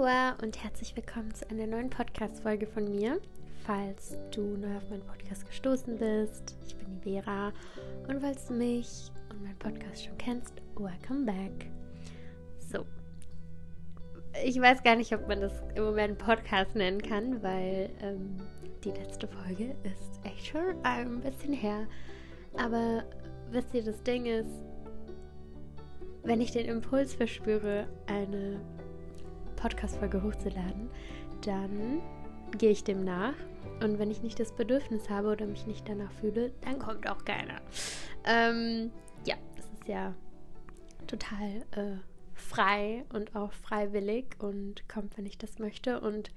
Hallo und herzlich willkommen zu einer neuen Podcast-Folge von mir. Falls du neu auf meinen Podcast gestoßen bist, ich bin die Vera und falls du mich und meinen Podcast schon kennst, welcome back. So, ich weiß gar nicht, ob man das im Moment Podcast nennen kann, weil ähm, die letzte Folge ist echt schon ein bisschen her. Aber wisst ihr, das Ding ist, wenn ich den Impuls verspüre, eine Podcast-Folge hochzuladen, dann gehe ich dem nach. Und wenn ich nicht das Bedürfnis habe oder mich nicht danach fühle, dann kommt auch keiner. Ähm, ja, das ist ja total äh, frei und auch freiwillig und kommt, wenn ich das möchte. Und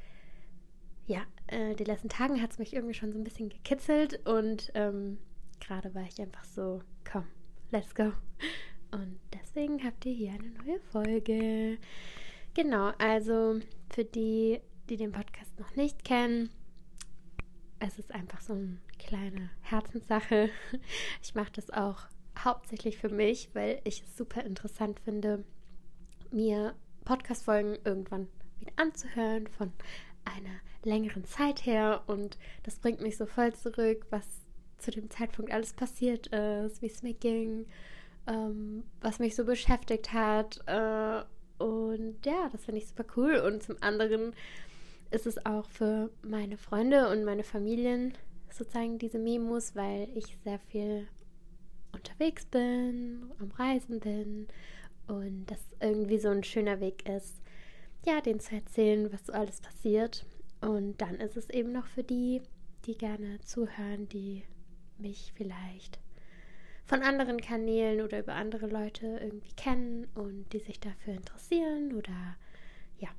ja, äh, die letzten Tagen hat es mich irgendwie schon so ein bisschen gekitzelt und ähm, gerade war ich einfach so, komm, let's go. Und deswegen habt ihr hier eine neue Folge. Genau, also für die, die den Podcast noch nicht kennen, es ist einfach so eine kleine Herzenssache. Ich mache das auch hauptsächlich für mich, weil ich es super interessant finde, mir Podcast-Folgen irgendwann wieder anzuhören von einer längeren Zeit her. Und das bringt mich so voll zurück, was zu dem Zeitpunkt alles passiert ist, wie es mir ging, ähm, was mich so beschäftigt hat. Äh, und ja, das finde ich super cool. Und zum anderen ist es auch für meine Freunde und meine Familien sozusagen diese Memos, weil ich sehr viel unterwegs bin, am Reisen bin und das irgendwie so ein schöner Weg ist, ja, denen zu erzählen, was so alles passiert. Und dann ist es eben noch für die, die gerne zuhören, die mich vielleicht von anderen Kanälen oder über andere Leute irgendwie kennen und die sich dafür interessieren oder ja,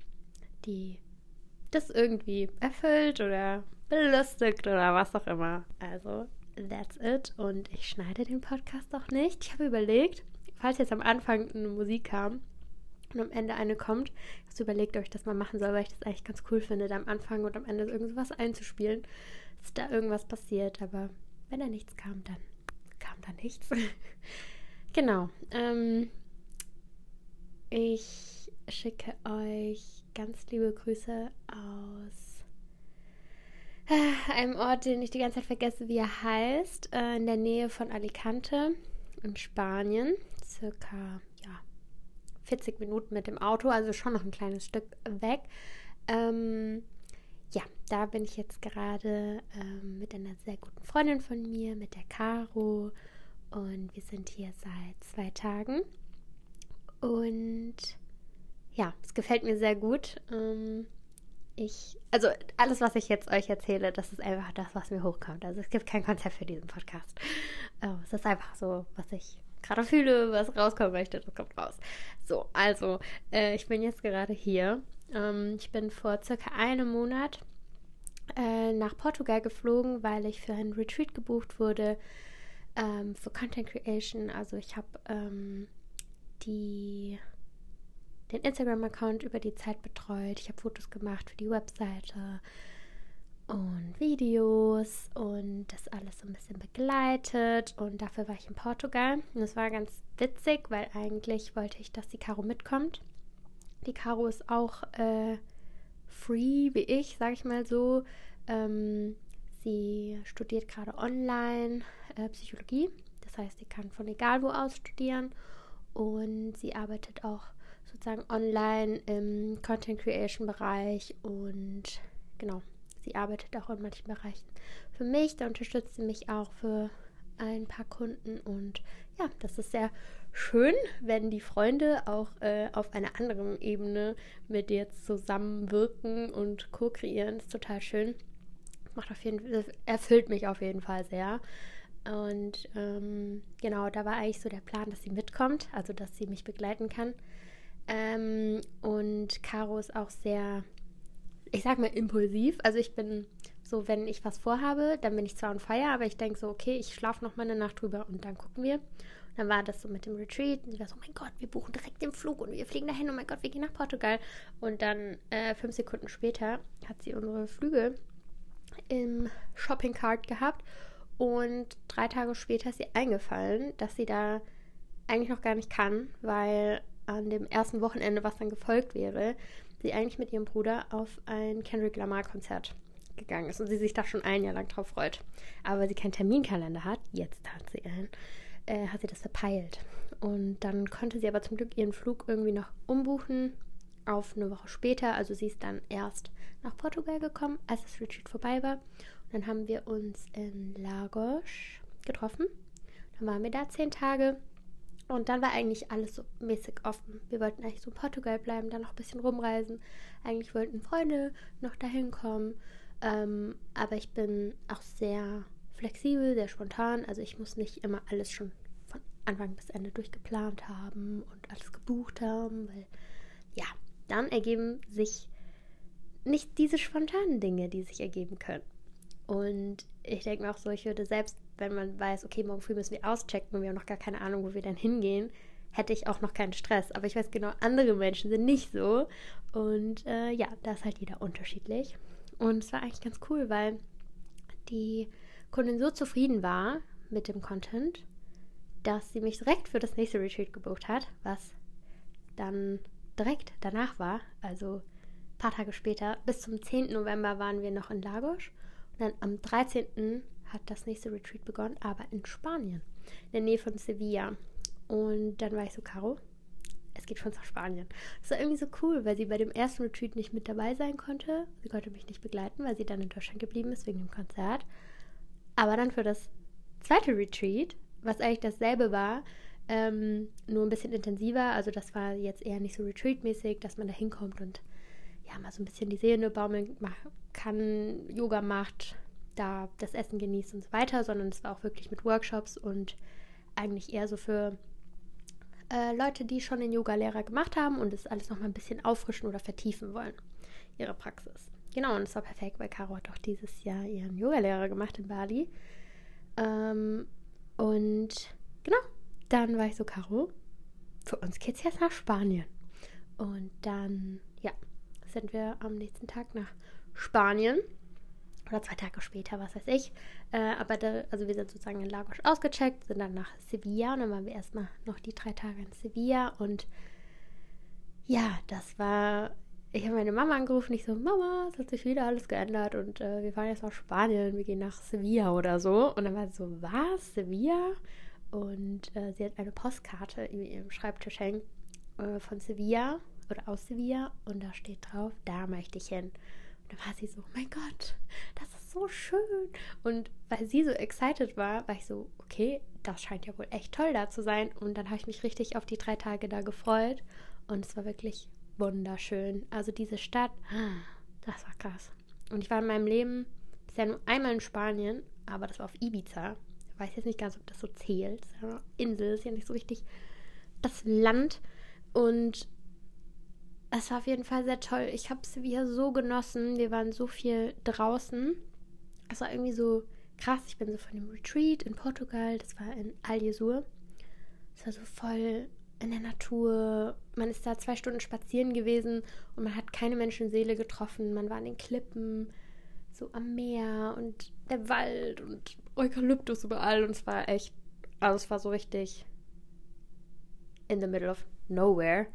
die das irgendwie erfüllt oder belustigt oder was auch immer. Also, that's it. Und ich schneide den Podcast auch nicht. Ich habe überlegt, falls jetzt am Anfang eine Musik kam und am Ende eine kommt, ich habe überlegt, ob ich das mal machen soll, weil ich das eigentlich ganz cool finde, da am Anfang und am Ende irgendwas einzuspielen, dass da irgendwas passiert. Aber wenn da nichts kam, dann kam da nichts. genau. Ähm, ich schicke euch ganz liebe Grüße aus äh, einem Ort, den ich die ganze Zeit vergesse, wie er heißt, äh, in der Nähe von Alicante in Spanien. Circa ja, 40 Minuten mit dem Auto, also schon noch ein kleines Stück weg. Ähm, ja, da bin ich jetzt gerade ähm, mit einer sehr guten Freundin von mir, mit der Caro. Und wir sind hier seit zwei Tagen. Und ja, es gefällt mir sehr gut. Ähm, ich, also alles, was ich jetzt euch erzähle, das ist einfach das, was mir hochkommt. Also es gibt kein Konzept für diesen Podcast. Ähm, es ist einfach so, was ich gerade fühle, was rauskommen möchte, das kommt raus. So, also äh, ich bin jetzt gerade hier ähm, ich bin vor circa einem Monat äh, nach Portugal geflogen, weil ich für einen Retreat gebucht wurde ähm, für Content Creation. Also ich habe ähm, die den Instagram-Account über die Zeit betreut. Ich habe Fotos gemacht für die Webseite und Videos und das alles so ein bisschen begleitet. Und dafür war ich in Portugal. Und es war ganz witzig, weil eigentlich wollte ich, dass die Caro mitkommt. Die Caro ist auch äh, free wie ich, sage ich mal so. Ähm, sie studiert gerade online äh, Psychologie. Das heißt, sie kann von egal wo aus studieren. Und sie arbeitet auch sozusagen online im Content Creation Bereich. Und genau, sie arbeitet auch in manchen Bereichen für mich. Da unterstützt sie mich auch für ein paar Kunden. Und ja, das ist sehr schön, wenn die Freunde auch äh, auf einer anderen Ebene mit dir zusammenwirken und co-kreieren. ist total schön. Macht auf jeden Fall, erfüllt mich auf jeden Fall sehr. Und ähm, genau, da war eigentlich so der Plan, dass sie mitkommt, also dass sie mich begleiten kann. Ähm, und Caro ist auch sehr, ich sag mal, impulsiv. Also ich bin so, wenn ich was vorhabe, dann bin ich zwar on fire, aber ich denke so, okay, ich schlafe noch mal eine Nacht drüber und dann gucken wir dann war das so mit dem Retreat. Und sie war so, oh mein Gott, wir buchen direkt den Flug und wir fliegen dahin. Oh mein Gott, wir gehen nach Portugal. Und dann äh, fünf Sekunden später hat sie unsere Flüge im Shopping Cart gehabt. Und drei Tage später ist ihr eingefallen, dass sie da eigentlich noch gar nicht kann, weil an dem ersten Wochenende, was dann gefolgt wäre, sie eigentlich mit ihrem Bruder auf ein Kendrick Lamar-Konzert gegangen ist und sie sich da schon ein Jahr lang drauf freut. Aber weil sie keinen Terminkalender hat, jetzt hat sie einen, äh, hat sie das verpeilt. Und dann konnte sie aber zum Glück ihren Flug irgendwie noch umbuchen auf eine Woche später. Also sie ist dann erst nach Portugal gekommen, als das Retreat vorbei war. Und dann haben wir uns in Lagos getroffen. Dann waren wir da zehn Tage. Und dann war eigentlich alles so mäßig offen. Wir wollten eigentlich so in Portugal bleiben, dann noch ein bisschen rumreisen. Eigentlich wollten Freunde noch dahin kommen. Ähm, aber ich bin auch sehr flexibel, sehr spontan. Also ich muss nicht immer alles schon von Anfang bis Ende durchgeplant haben und alles gebucht haben, weil ja, dann ergeben sich nicht diese spontanen Dinge, die sich ergeben können. Und ich denke mir auch so, ich würde selbst, wenn man weiß, okay, morgen früh müssen wir auschecken und wir haben noch gar keine Ahnung, wo wir dann hingehen, hätte ich auch noch keinen Stress. Aber ich weiß genau, andere Menschen sind nicht so. Und äh, ja, da ist halt jeder unterschiedlich. Und es war eigentlich ganz cool, weil die Kundin so zufrieden war mit dem Content, dass sie mich direkt für das nächste Retreat gebucht hat, was dann direkt danach war, also ein paar Tage später. Bis zum 10. November waren wir noch in Lagos und dann am 13. hat das nächste Retreat begonnen, aber in Spanien, in der Nähe von Sevilla. Und dann war ich so, Caro, es geht schon nach Spanien. Das war irgendwie so cool, weil sie bei dem ersten Retreat nicht mit dabei sein konnte. Sie konnte mich nicht begleiten, weil sie dann in Deutschland geblieben ist wegen dem Konzert. Aber dann für das zweite Retreat, was eigentlich dasselbe war, ähm, nur ein bisschen intensiver. Also das war jetzt eher nicht so Retreat-mäßig, dass man da hinkommt und ja, mal so ein bisschen die Seele baumeln kann, Yoga macht, da das Essen genießt und so weiter, sondern es war auch wirklich mit Workshops und eigentlich eher so für äh, Leute, die schon den Yoga-Lehrer gemacht haben und das alles nochmal ein bisschen auffrischen oder vertiefen wollen, ihre Praxis. Genau, und es war perfekt, weil Caro hat auch dieses Jahr ihren Yoga-Lehrer gemacht in Bali. Ähm, und genau, dann war ich so, Caro, für uns geht's jetzt nach Spanien. Und dann, ja, sind wir am nächsten Tag nach Spanien oder zwei Tage später, was weiß ich. Äh, aber da, also wir sind sozusagen in Lagos ausgecheckt, sind dann nach Sevilla und dann waren wir erstmal noch die drei Tage in Sevilla und ja, das war. Ich habe meine Mama angerufen, ich so, Mama, es hat sich wieder alles geändert und äh, wir fahren jetzt nach Spanien, wir gehen nach Sevilla oder so. Und dann war sie so, was, Sevilla? Und äh, sie hat eine Postkarte in ihrem Schreibtisch hängen äh, von Sevilla oder aus Sevilla und da steht drauf, da möchte ich hin. Und dann war sie so, oh mein Gott, das ist so schön. Und weil sie so excited war, war ich so, okay, das scheint ja wohl echt toll da zu sein. Und dann habe ich mich richtig auf die drei Tage da gefreut. Und es war wirklich wunderschön. Also diese Stadt, das war krass. Und ich war in meinem Leben bisher nur einmal in Spanien, aber das war auf Ibiza. Ich weiß jetzt nicht ganz, ob das so zählt. Insel, ist ja nicht so richtig das Land. Und es war auf jeden Fall sehr toll. Ich habe es wieder so genossen. Wir waren so viel draußen. Es war irgendwie so krass. Ich bin so von dem Retreat in Portugal, das war in Algesur. Es war so voll in der Natur. Man ist da zwei Stunden spazieren gewesen und man hat keine Menschenseele getroffen. Man war an den Klippen, so am Meer und der Wald und Eukalyptus überall. Und es war echt, also es war so richtig in the middle of nowhere.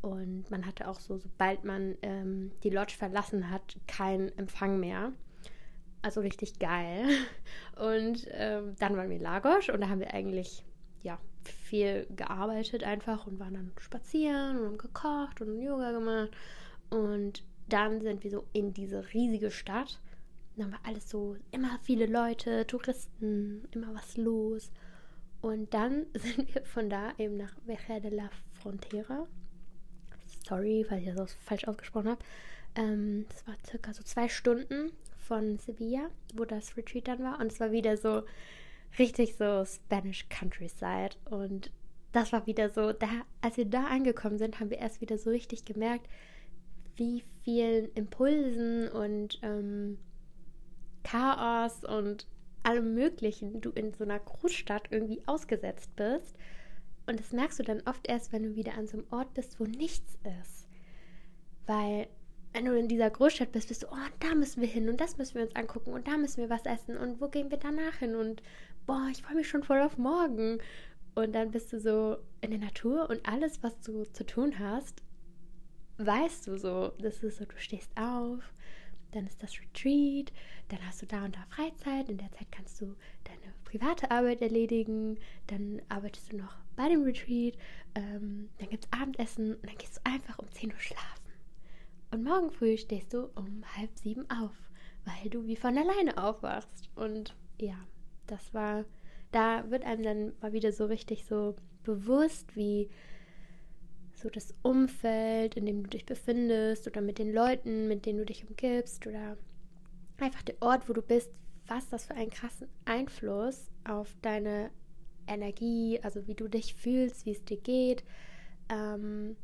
Und man hatte auch so, sobald man ähm, die Lodge verlassen hat, keinen Empfang mehr. Also richtig geil. Und ähm, dann waren wir in Lagos und da haben wir eigentlich ja viel gearbeitet einfach und waren dann spazieren und haben gekocht und Yoga gemacht. Und dann sind wir so in diese riesige Stadt. Dann war alles so, immer viele Leute, Touristen, immer was los. Und dann sind wir von da eben nach Veja de la Frontera sorry, falls ich das falsch ausgesprochen habe. Ähm, das war circa so zwei Stunden von Sevilla, wo das Retreat dann war. Und es war wieder so richtig so Spanish Countryside. Und das war wieder so, da, als wir da angekommen sind, haben wir erst wieder so richtig gemerkt, wie vielen Impulsen und ähm, Chaos und allem Möglichen du in so einer Großstadt irgendwie ausgesetzt bist. Und das merkst du dann oft erst, wenn du wieder an so einem Ort bist, wo nichts ist. Weil wenn du in dieser Großstadt bist, bist du, oh, da müssen wir hin und das müssen wir uns angucken und da müssen wir was essen und wo gehen wir danach hin und boah, ich freue mich schon voll auf morgen. Und dann bist du so in der Natur und alles, was du zu tun hast, weißt du so, das ist so, du stehst auf, dann ist das Retreat, dann hast du da und da Freizeit, in der Zeit kannst du deine private Arbeit erledigen, dann arbeitest du noch bei dem Retreat, ähm, dann gibt es Abendessen und dann gehst du einfach um 10 Uhr schlafen. Und morgen früh stehst du um halb sieben auf, weil du wie von alleine aufwachst. Und ja, das war, da wird einem dann mal wieder so richtig so bewusst, wie so das Umfeld, in dem du dich befindest oder mit den Leuten, mit denen du dich umgibst oder einfach der Ort, wo du bist, was das für einen krassen Einfluss auf deine Energie, also wie du dich fühlst, wie es dir geht, ähm,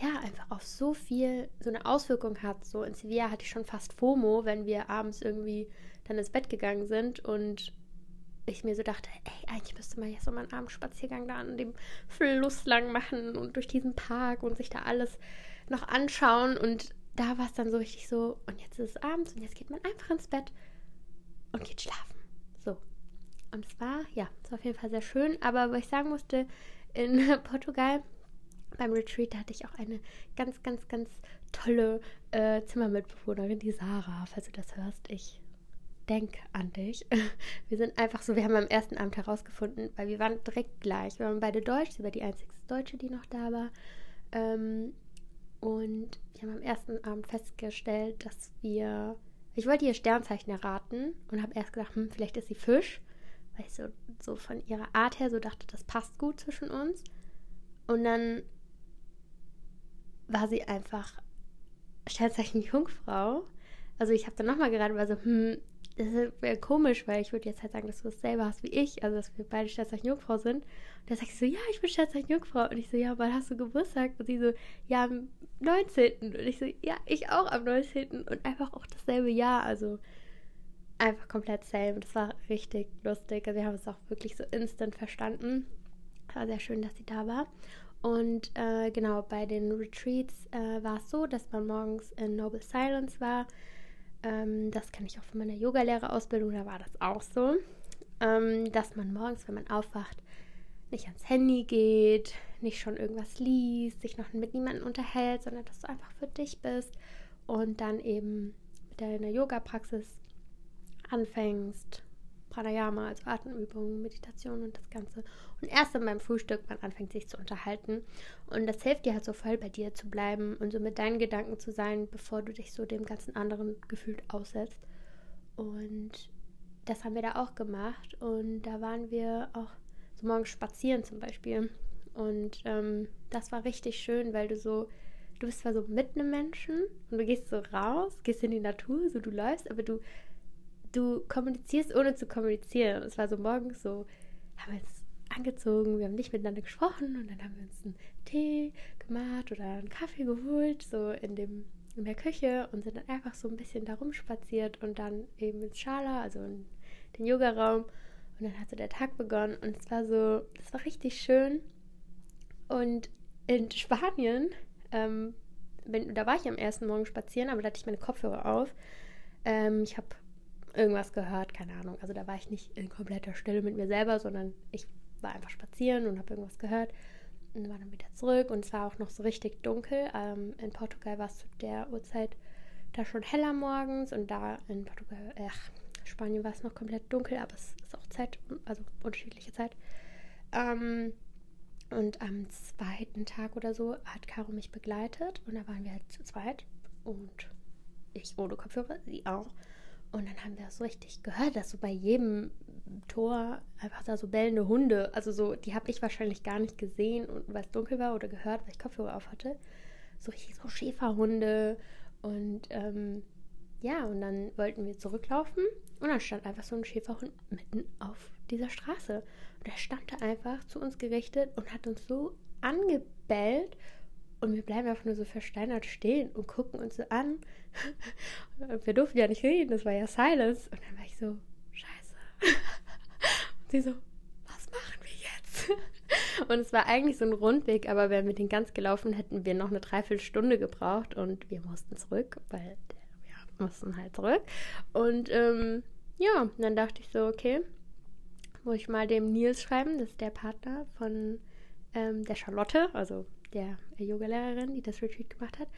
ja, einfach auf so viel, so eine Auswirkung hat. So in Sevilla hatte ich schon fast FOMO, wenn wir abends irgendwie dann ins Bett gegangen sind und ich mir so dachte, ey, eigentlich müsste man jetzt so mal einen Abendspaziergang da an dem Fluss lang machen und durch diesen Park und sich da alles noch anschauen. Und da war es dann so richtig so, und jetzt ist es abends und jetzt geht man einfach ins Bett und geht schlafen. So. Und es war, ja, es war auf jeden Fall sehr schön. Aber was ich sagen musste, in Portugal beim Retreat hatte ich auch eine ganz, ganz, ganz tolle äh, Zimmermitbewohnerin, die Sarah, falls du das hörst. Ich denke an dich. Wir sind einfach so, wir haben am ersten Abend herausgefunden, weil wir waren direkt gleich. Wir waren beide Deutsch, sie war die einzige Deutsche, die noch da war. Ähm, und wir haben am ersten Abend festgestellt, dass wir. Ich wollte ihr Sternzeichen erraten und habe erst gedacht, hm, vielleicht ist sie Fisch, weil ich so, so von ihrer Art her so dachte, das passt gut zwischen uns. Und dann war sie einfach Sternzeichen Jungfrau. Also ich habe dann nochmal geraten, war so, hm, das wäre komisch, weil ich würde jetzt halt sagen, dass du dasselbe hast wie ich, also dass wir beide Sternzeichen Jungfrau sind. Und da sagt sie so, ja, ich bin Sternzeichen Jungfrau. Und ich so, ja, wann hast du Geburtstag? Und sie so, ja, am 19. Und ich so, ja, ich auch am 19. Und einfach auch dasselbe Jahr, also einfach komplett same. Das war richtig lustig. Also wir haben es auch wirklich so instant verstanden. War sehr schön, dass sie da war. Und äh, genau, bei den Retreats äh, war es so, dass man morgens in Noble Silence war. Ähm, das kenne ich auch von meiner Yogalehrerausbildung, da war das auch so. Ähm, dass man morgens, wenn man aufwacht, nicht ans Handy geht, nicht schon irgendwas liest, sich noch mit niemandem unterhält, sondern dass du einfach für dich bist und dann eben mit deiner Yoga-Praxis anfängst, Pranayama, also Atemübungen, Meditation und das Ganze. Und erst dann beim Frühstück man anfängt, sich zu unterhalten. Und das hilft dir halt so voll bei dir zu bleiben und so mit deinen Gedanken zu sein, bevor du dich so dem ganzen anderen gefühlt aussetzt. Und das haben wir da auch gemacht. Und da waren wir auch so morgens spazieren zum Beispiel. Und ähm, das war richtig schön, weil du so, du bist zwar so mit einem Menschen und du gehst so raus, gehst in die Natur, so du läufst, aber du du kommunizierst, ohne zu kommunizieren. Es war so morgens so, haben wir uns angezogen, wir haben nicht miteinander gesprochen und dann haben wir uns einen Tee gemacht oder einen Kaffee geholt, so in dem in der Küche und sind dann einfach so ein bisschen da rumspaziert und dann eben ins Schala, also in den Yogaraum. Und dann hat so der Tag begonnen und es war so, es war richtig schön. Und in Spanien, ähm, wenn, da war ich am ersten Morgen spazieren, aber da hatte ich meine Kopfhörer auf. Ähm, ich habe irgendwas gehört, keine Ahnung. Also da war ich nicht in kompletter Stille mit mir selber, sondern ich war einfach spazieren und habe irgendwas gehört und war dann wieder zurück und es war auch noch so richtig dunkel. Ähm, in Portugal war es zu der Uhrzeit da schon heller morgens und da in Portugal, ach, Spanien war es noch komplett dunkel, aber es ist auch Zeit, also unterschiedliche Zeit. Ähm, und am zweiten Tag oder so hat Caro mich begleitet und da waren wir halt zu zweit und ich ohne Kopfhörer, sie auch. Und dann haben wir so richtig gehört, dass so bei jedem Tor einfach da so bellende Hunde, also so, die habe ich wahrscheinlich gar nicht gesehen, weil es dunkel war oder gehört, weil ich Kopfhörer auf hatte. So richtig so Schäferhunde und ähm, ja, und dann wollten wir zurücklaufen und dann stand einfach so ein Schäferhund mitten auf dieser Straße. Und er stand da einfach zu uns gerichtet und hat uns so angebellt und wir bleiben einfach nur so versteinert stehen und gucken uns so an. wir durften ja nicht reden, das war ja Silence. Und dann war ich so, scheiße. Und sie so, was machen wir jetzt? Und es war eigentlich so ein Rundweg, aber wären wir den ganz gelaufen, hätten wir noch eine Dreiviertelstunde gebraucht und wir mussten zurück, weil wir mussten halt zurück. Und ähm, ja, dann dachte ich so, okay, muss ich mal dem Nils schreiben, das ist der Partner von ähm, der Charlotte, also der Yoga-Lehrerin, die das Retreat gemacht hat.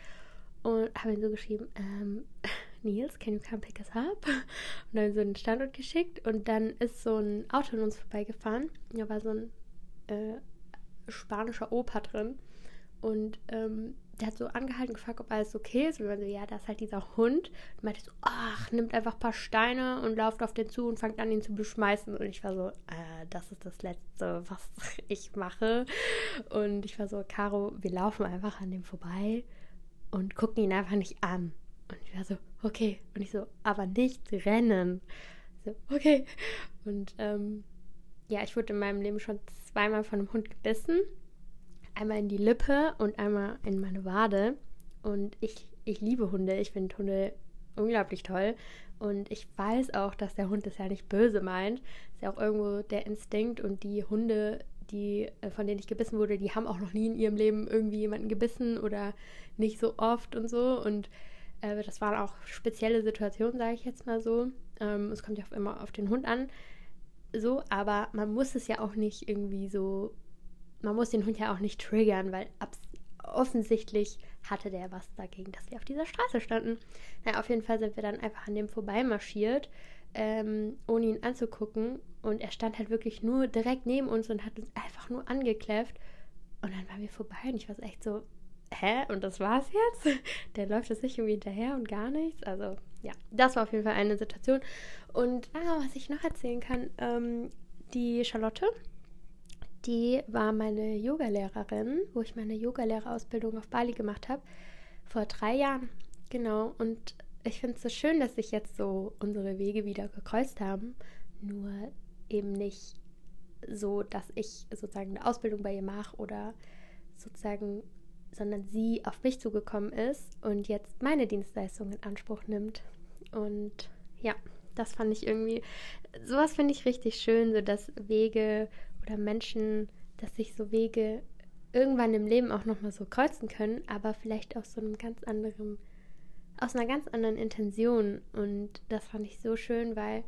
Und habe ihn so geschrieben, ähm, Nils, can you come pick us up? Und dann so einen Standort geschickt und dann ist so ein Auto an uns vorbeigefahren. Da war so ein äh, spanischer Opa drin und ähm, der hat so angehalten, gefragt, ob alles okay ist. Und wir waren so, ja, da ist halt dieser Hund. Und meinte so, ach, nimmt einfach ein paar Steine und lauft auf den zu und fängt an, ihn zu beschmeißen. Und ich war so, äh, das ist das Letzte, was ich mache. Und ich war so, Caro, wir laufen einfach an dem vorbei und gucken ihn einfach nicht an. Und ich war so, okay. Und ich so, aber nicht rennen. So, okay. Und ähm, ja, ich wurde in meinem Leben schon zweimal von einem Hund gebissen einmal in die Lippe und einmal in meine Wade. Und ich, ich liebe Hunde. Ich finde Hunde unglaublich toll. Und ich weiß auch, dass der Hund das ja nicht böse meint. Ist ja auch irgendwo der Instinkt. Und die Hunde, die, äh, von denen ich gebissen wurde, die haben auch noch nie in ihrem Leben irgendwie jemanden gebissen oder nicht so oft und so. Und äh, das waren auch spezielle Situationen, sage ich jetzt mal so. Ähm, es kommt ja auch immer auf den Hund an. So, aber man muss es ja auch nicht irgendwie so man muss den Hund ja auch nicht triggern, weil offensichtlich hatte der was dagegen, dass wir auf dieser Straße standen. Naja, auf jeden Fall sind wir dann einfach an dem vorbeimarschiert, ähm, ohne ihn anzugucken. Und er stand halt wirklich nur direkt neben uns und hat uns einfach nur angekläfft. Und dann waren wir vorbei und ich war echt so, hä? Und das war's jetzt? Der läuft jetzt nicht irgendwie hinterher und gar nichts. Also, ja, das war auf jeden Fall eine Situation. Und ah, was ich noch erzählen kann, ähm, die Charlotte, die war meine Yogalehrerin, wo ich meine Yogalehrerausbildung auf Bali gemacht habe, vor drei Jahren. Genau. Und ich finde es so schön, dass sich jetzt so unsere Wege wieder gekreuzt haben. Nur eben nicht so, dass ich sozusagen eine Ausbildung bei ihr mache oder sozusagen, sondern sie auf mich zugekommen ist und jetzt meine Dienstleistung in Anspruch nimmt. Und ja, das fand ich irgendwie, sowas finde ich richtig schön, so dass Wege oder Menschen, dass sich so Wege irgendwann im Leben auch nochmal so kreuzen können, aber vielleicht aus so einem ganz anderen, aus einer ganz anderen Intention. Und das fand ich so schön, weil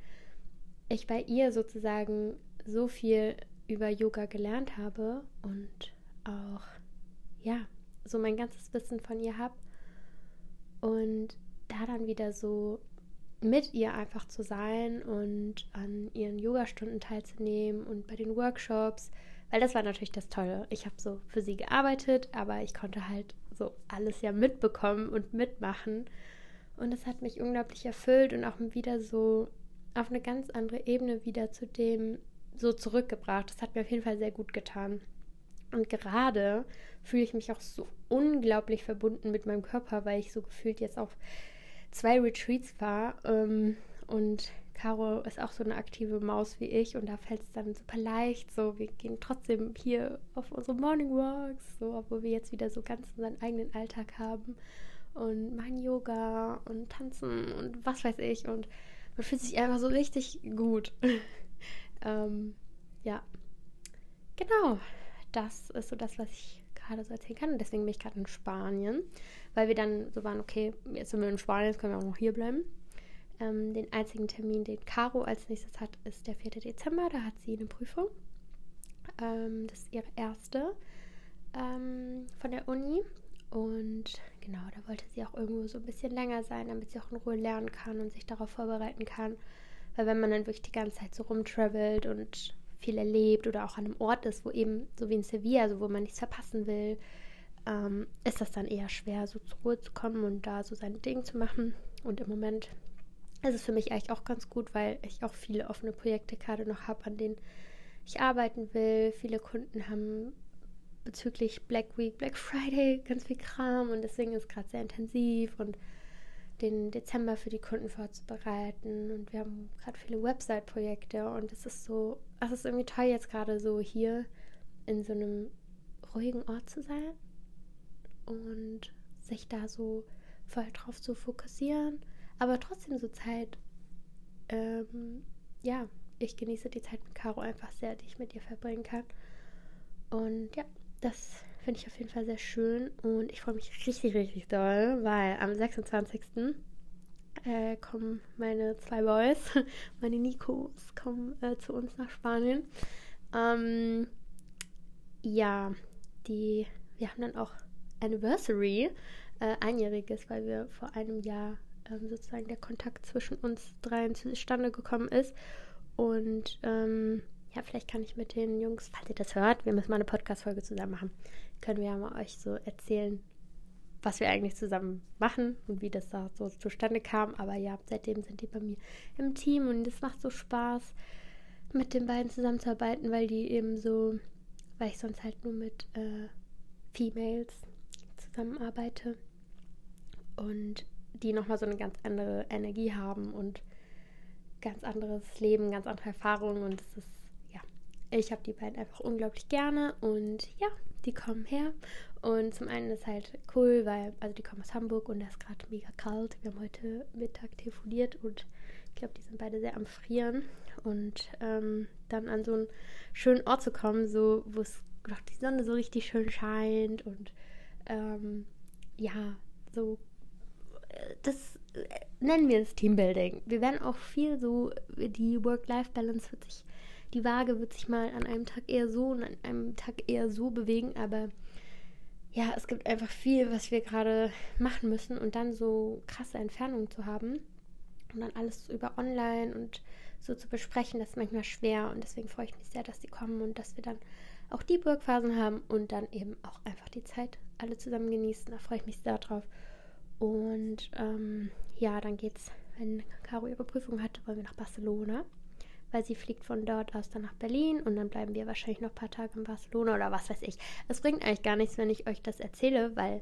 ich bei ihr sozusagen so viel über Yoga gelernt habe und auch, ja, so mein ganzes Wissen von ihr habe. Und da dann wieder so mit ihr einfach zu sein und an ihren Yogastunden teilzunehmen und bei den Workshops, weil das war natürlich das Tolle. Ich habe so für sie gearbeitet, aber ich konnte halt so alles ja mitbekommen und mitmachen. Und das hat mich unglaublich erfüllt und auch wieder so auf eine ganz andere Ebene wieder zu dem so zurückgebracht. Das hat mir auf jeden Fall sehr gut getan. Und gerade fühle ich mich auch so unglaublich verbunden mit meinem Körper, weil ich so gefühlt jetzt auch zwei Retreats war. Ähm, und Caro ist auch so eine aktive Maus wie ich und da fällt es dann super leicht. So, wir gehen trotzdem hier auf unsere Morning Walks, so, obwohl wir jetzt wieder so ganz unseren eigenen Alltag haben und machen Yoga und tanzen und was weiß ich. Und man fühlt sich einfach so richtig gut. ähm, ja, genau. Das ist so das, was ich gerade so erzählen kann. Und deswegen bin ich gerade in Spanien weil wir dann so waren, okay, jetzt sind wir in Spanien, jetzt können wir auch noch hier bleiben. Ähm, den einzigen Termin, den Caro als nächstes hat, ist der 4. Dezember. Da hat sie eine Prüfung. Ähm, das ist ihre erste ähm, von der Uni. Und genau, da wollte sie auch irgendwo so ein bisschen länger sein, damit sie auch in Ruhe lernen kann und sich darauf vorbereiten kann. Weil wenn man dann wirklich die ganze Zeit so rumtravelt und viel erlebt oder auch an einem Ort ist, wo eben, so wie in Sevilla, also wo man nichts verpassen will, ähm, ist das dann eher schwer, so zur Ruhe zu kommen und da so sein Ding zu machen. Und im Moment ist es für mich eigentlich auch ganz gut, weil ich auch viele offene Projekte gerade noch habe, an denen ich arbeiten will. Viele Kunden haben bezüglich Black Week, Black Friday ganz viel Kram und deswegen ist gerade sehr intensiv und den Dezember für die Kunden vorzubereiten und wir haben gerade viele Website-Projekte und es ist so, es ist irgendwie toll jetzt gerade so hier in so einem ruhigen Ort zu sein und sich da so voll drauf zu fokussieren, aber trotzdem so Zeit, ähm, ja, ich genieße die Zeit mit Caro einfach sehr, die ich mit ihr verbringen kann. Und ja, das finde ich auf jeden Fall sehr schön und ich freue mich richtig, richtig doll, weil am 26. Äh, kommen meine zwei Boys, meine Nikos, kommen äh, zu uns nach Spanien. Ähm, ja, die wir haben dann auch Anniversary, äh, einjähriges, weil wir vor einem Jahr ähm, sozusagen der Kontakt zwischen uns dreien zustande gekommen ist. Und ähm, ja, vielleicht kann ich mit den Jungs, falls ihr das hört, wir müssen mal eine Podcast-Folge zusammen machen, können wir ja mal euch so erzählen, was wir eigentlich zusammen machen und wie das da so zustande kam. Aber ja, seitdem sind die bei mir im Team und es macht so Spaß, mit den beiden zusammenzuarbeiten, weil die eben so, weil ich sonst halt nur mit äh, Females zusammenarbeite und die nochmal so eine ganz andere Energie haben und ganz anderes Leben, ganz andere Erfahrungen und es ist, ja, ich habe die beiden einfach unglaublich gerne und ja, die kommen her und zum einen ist halt cool, weil, also die kommen aus Hamburg und da ist gerade mega kalt. Wir haben heute Mittag telefoniert und ich glaube, die sind beide sehr am Frieren und ähm, dann an so einen schönen Ort zu kommen, so, wo es die Sonne so richtig schön scheint und ähm, ja, so das äh, nennen wir es Teambuilding. Wir werden auch viel so, die Work-Life-Balance wird sich, die Waage wird sich mal an einem Tag eher so und an einem Tag eher so bewegen, aber ja, es gibt einfach viel, was wir gerade machen müssen und dann so krasse Entfernungen zu haben und dann alles über online und so zu besprechen, das ist manchmal schwer und deswegen freue ich mich sehr, dass die kommen und dass wir dann auch die Burgphasen haben und dann eben auch einfach die Zeit alle zusammen genießen. Da freue ich mich sehr drauf. Und ähm, ja, dann geht's, wenn Caro ihre Prüfung hat, wollen wir nach Barcelona, weil sie fliegt von dort aus dann nach Berlin und dann bleiben wir wahrscheinlich noch ein paar Tage in Barcelona oder was weiß ich. Es bringt eigentlich gar nichts, wenn ich euch das erzähle, weil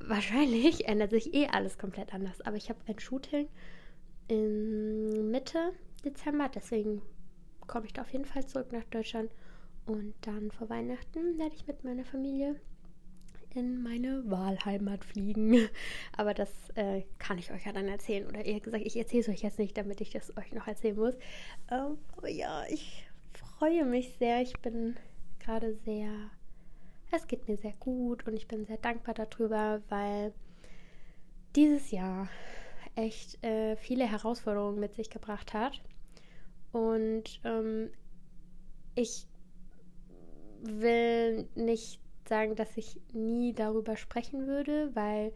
wahrscheinlich ändert sich eh alles komplett anders. Aber ich habe ein Shooting in Mitte Dezember, deswegen komme ich da auf jeden Fall zurück nach Deutschland und dann vor Weihnachten werde ich mit meiner Familie in meine Wahlheimat fliegen. Aber das äh, kann ich euch ja dann erzählen. Oder eher gesagt, ich erzähle es euch jetzt nicht, damit ich das euch noch erzählen muss. Ähm, aber ja, ich freue mich sehr. Ich bin gerade sehr, es geht mir sehr gut und ich bin sehr dankbar darüber, weil dieses Jahr echt äh, viele Herausforderungen mit sich gebracht hat. Und ähm, ich will nicht sagen, dass ich nie darüber sprechen würde, weil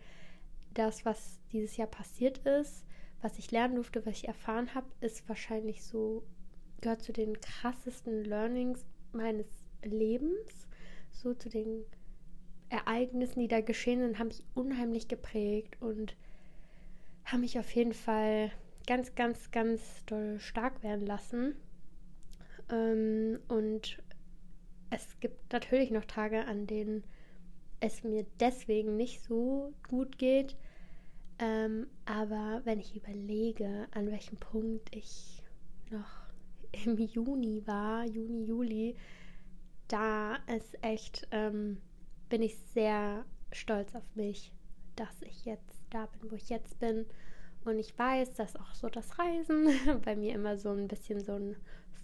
das, was dieses Jahr passiert ist, was ich lernen durfte, was ich erfahren habe, ist wahrscheinlich so, gehört zu den krassesten Learnings meines Lebens. So zu den Ereignissen, die da geschehen sind, haben mich unheimlich geprägt und haben mich auf jeden Fall ganz, ganz, ganz doll stark werden lassen. Ähm, und es gibt natürlich noch Tage, an denen es mir deswegen nicht so gut geht. Ähm, aber wenn ich überlege, an welchem Punkt ich noch im Juni war, Juni, Juli, da ist echt, ähm, bin ich sehr stolz auf mich, dass ich jetzt da bin, wo ich jetzt bin. Und ich weiß, dass auch so das Reisen bei mir immer so ein bisschen so ein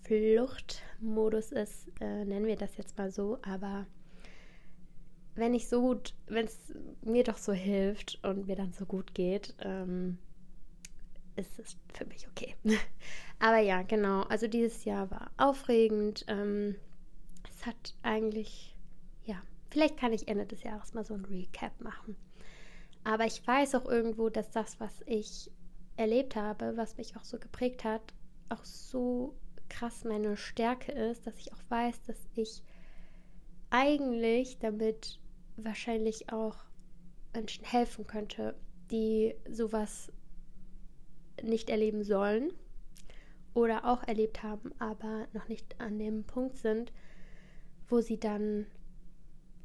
Fluchtmodus ist, äh, nennen wir das jetzt mal so, aber wenn ich so gut, wenn es mir doch so hilft und mir dann so gut geht, ähm, ist es für mich okay. aber ja, genau, also dieses Jahr war aufregend. Ähm, es hat eigentlich, ja, vielleicht kann ich Ende des Jahres mal so ein Recap machen. Aber ich weiß auch irgendwo, dass das, was ich erlebt habe, was mich auch so geprägt hat, auch so krass meine Stärke ist, dass ich auch weiß, dass ich eigentlich damit wahrscheinlich auch Menschen helfen könnte, die sowas nicht erleben sollen oder auch erlebt haben, aber noch nicht an dem Punkt sind, wo sie dann,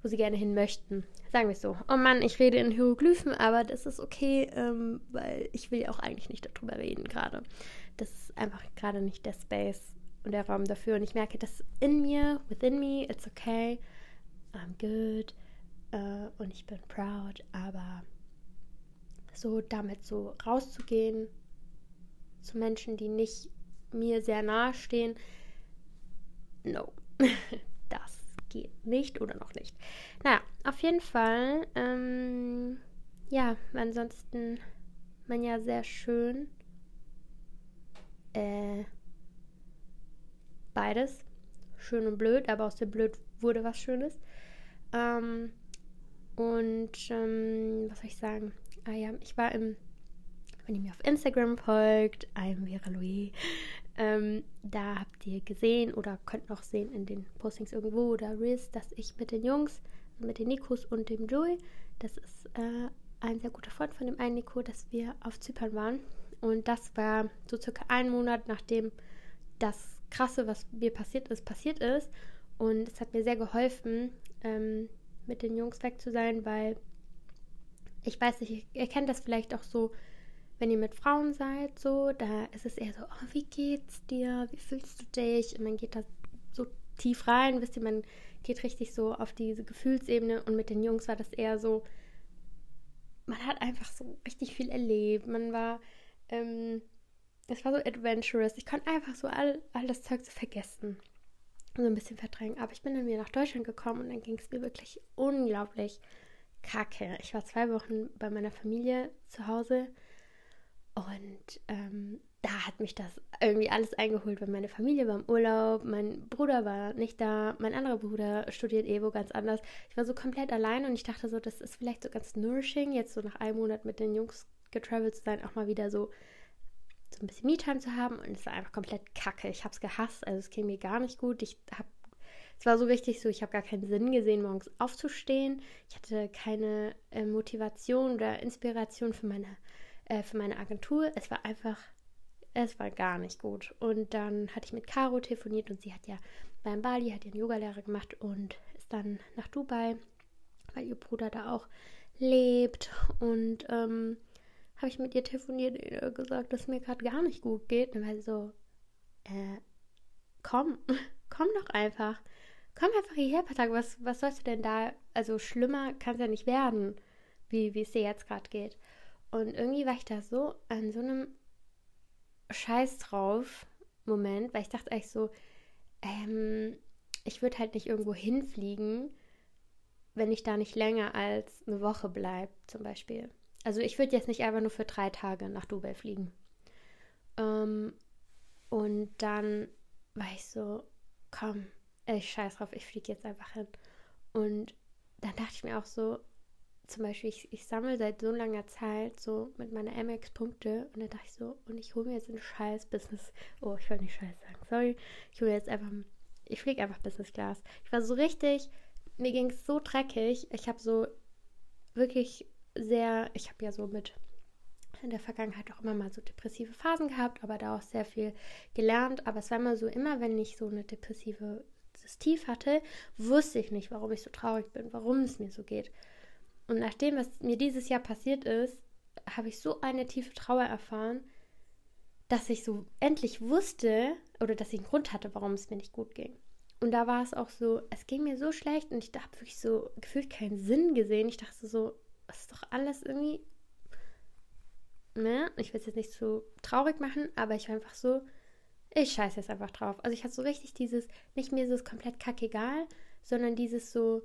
wo sie gerne hin möchten. Sagen wir es so. Oh Mann, ich rede in Hieroglyphen, aber das ist okay, ähm, weil ich will ja auch eigentlich nicht darüber reden gerade. Das ist einfach gerade nicht der Space, und der Raum dafür. Und ich merke, dass in mir, within me, it's okay, I'm good uh, und ich bin proud, aber so damit so rauszugehen zu Menschen, die nicht mir sehr nahe stehen, no, das geht nicht oder noch nicht. Naja, auf jeden Fall, ähm, ja, ansonsten man ja sehr schön. Äh, beides. Schön und blöd, aber aus dem Blöd wurde was Schönes. Ähm, Und ähm, was soll ich sagen? Ah ja, ich war im, wenn ihr mir auf Instagram folgt, I'm Vera Louis, ähm, da habt ihr gesehen oder könnt noch sehen in den Postings irgendwo oder Riz, dass ich mit den Jungs, mit den Nikos und dem Joey, das ist äh, ein sehr guter Freund von dem einen Nico, dass wir auf Zypern waren. Und das war so circa einen Monat, nachdem das Krasse, was mir passiert ist, passiert ist. Und es hat mir sehr geholfen, ähm, mit den Jungs weg zu sein, weil ich weiß nicht, ihr kennt das vielleicht auch so, wenn ihr mit Frauen seid, so, da ist es eher so, oh, wie geht's dir? Wie fühlst du dich? Und man geht da so tief rein, wisst ihr, man geht richtig so auf diese Gefühlsebene und mit den Jungs war das eher so, man hat einfach so richtig viel erlebt. Man war, ähm, es war so adventurous. Ich konnte einfach so all, all das Zeug so vergessen so ein bisschen verdrängen. Aber ich bin dann wieder nach Deutschland gekommen und dann ging es mir wirklich unglaublich kacke. Ich war zwei Wochen bei meiner Familie zu Hause und ähm, da hat mich das irgendwie alles eingeholt, weil meine Familie war im Urlaub, mein Bruder war nicht da, mein anderer Bruder studiert Evo ganz anders. Ich war so komplett allein und ich dachte so, das ist vielleicht so ganz nourishing, jetzt so nach einem Monat mit den Jungs getravelt zu sein, auch mal wieder so so ein bisschen Me-Time zu haben und es war einfach komplett kacke. Ich habe es gehasst, also es ging mir gar nicht gut. Ich habe, es war so wichtig, so ich habe gar keinen Sinn gesehen, morgens aufzustehen. Ich hatte keine äh, Motivation oder Inspiration für meine, äh, für meine Agentur. Es war einfach, es war gar nicht gut. Und dann hatte ich mit Caro telefoniert und sie hat ja beim Bali, hat ihren Yogalehrer gemacht und ist dann nach Dubai, weil ihr Bruder da auch lebt und ähm, habe ich mit ihr telefoniert und ihr gesagt, dass es mir gerade gar nicht gut geht. Und war so, äh, komm, komm doch einfach. Komm einfach hierher, Patak. Was, was sollst du denn da? Also schlimmer kann es ja nicht werden, wie, wie es dir jetzt gerade geht. Und irgendwie war ich da so an so einem Scheiß drauf Moment, weil ich dachte eigentlich so, ähm, ich würde halt nicht irgendwo hinfliegen, wenn ich da nicht länger als eine Woche bleibe, zum Beispiel. Also ich würde jetzt nicht einfach nur für drei Tage nach Dubai fliegen. Ähm, und dann war ich so, komm, ich scheiß drauf, ich fliege jetzt einfach hin. Und dann dachte ich mir auch so, zum Beispiel, ich, ich sammle seit so langer Zeit so mit meiner MX Punkte und dann dachte ich so, und ich hole mir jetzt ein scheiß Business. Oh, ich wollte nicht scheiß sagen, sorry. Ich hole jetzt einfach, ich fliege einfach Business Class. Ich war so richtig, mir ging es so dreckig. Ich habe so wirklich sehr, ich habe ja so mit in der Vergangenheit auch immer mal so depressive Phasen gehabt, aber da auch sehr viel gelernt. Aber es war immer so, immer wenn ich so eine depressive Tief hatte, wusste ich nicht, warum ich so traurig bin, warum es mir so geht. Und nachdem, was mir dieses Jahr passiert ist, habe ich so eine tiefe Trauer erfahren, dass ich so endlich wusste oder dass ich einen Grund hatte, warum es mir nicht gut ging. Und da war es auch so, es ging mir so schlecht und ich habe wirklich so gefühlt keinen Sinn gesehen. Ich dachte so, ist doch alles irgendwie. Ne? Ich will es jetzt nicht so traurig machen, aber ich war einfach so, ich scheiße jetzt einfach drauf. Also ich hatte so richtig dieses, nicht mir ist es komplett kackegal, sondern dieses so,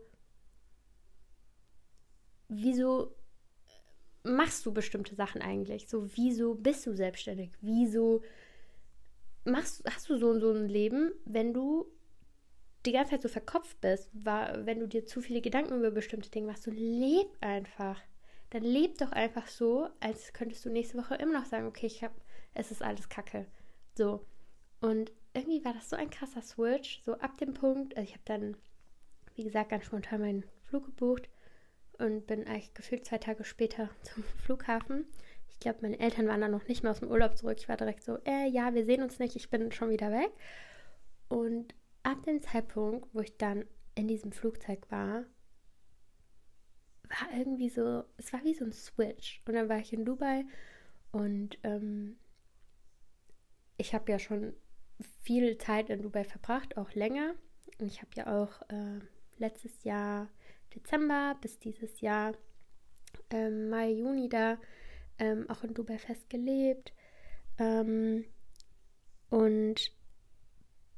wieso machst du bestimmte Sachen eigentlich? So, wieso bist du selbstständig? Wieso machst, hast du so und so ein Leben, wenn du die ganze Zeit so verkopft bist, war, wenn du dir zu viele Gedanken über bestimmte Dinge machst, so leb einfach. Dann leb doch einfach so, als könntest du nächste Woche immer noch sagen, okay, ich hab, es ist alles Kacke. So. Und irgendwie war das so ein krasser Switch, so ab dem Punkt, also ich habe dann, wie gesagt, ganz spontan meinen Flug gebucht und bin eigentlich gefühlt zwei Tage später zum Flughafen. Ich glaube, meine Eltern waren dann noch nicht mehr aus dem Urlaub zurück. Ich war direkt so, äh, ja, wir sehen uns nicht, ich bin schon wieder weg. Und ab dem Zeitpunkt, wo ich dann in diesem Flugzeug war, war irgendwie so, es war wie so ein Switch. Und dann war ich in Dubai und ähm, ich habe ja schon viel Zeit in Dubai verbracht, auch länger. Und ich habe ja auch äh, letztes Jahr Dezember bis dieses Jahr ähm, Mai, Juni da ähm, auch in Dubai festgelebt. Ähm, und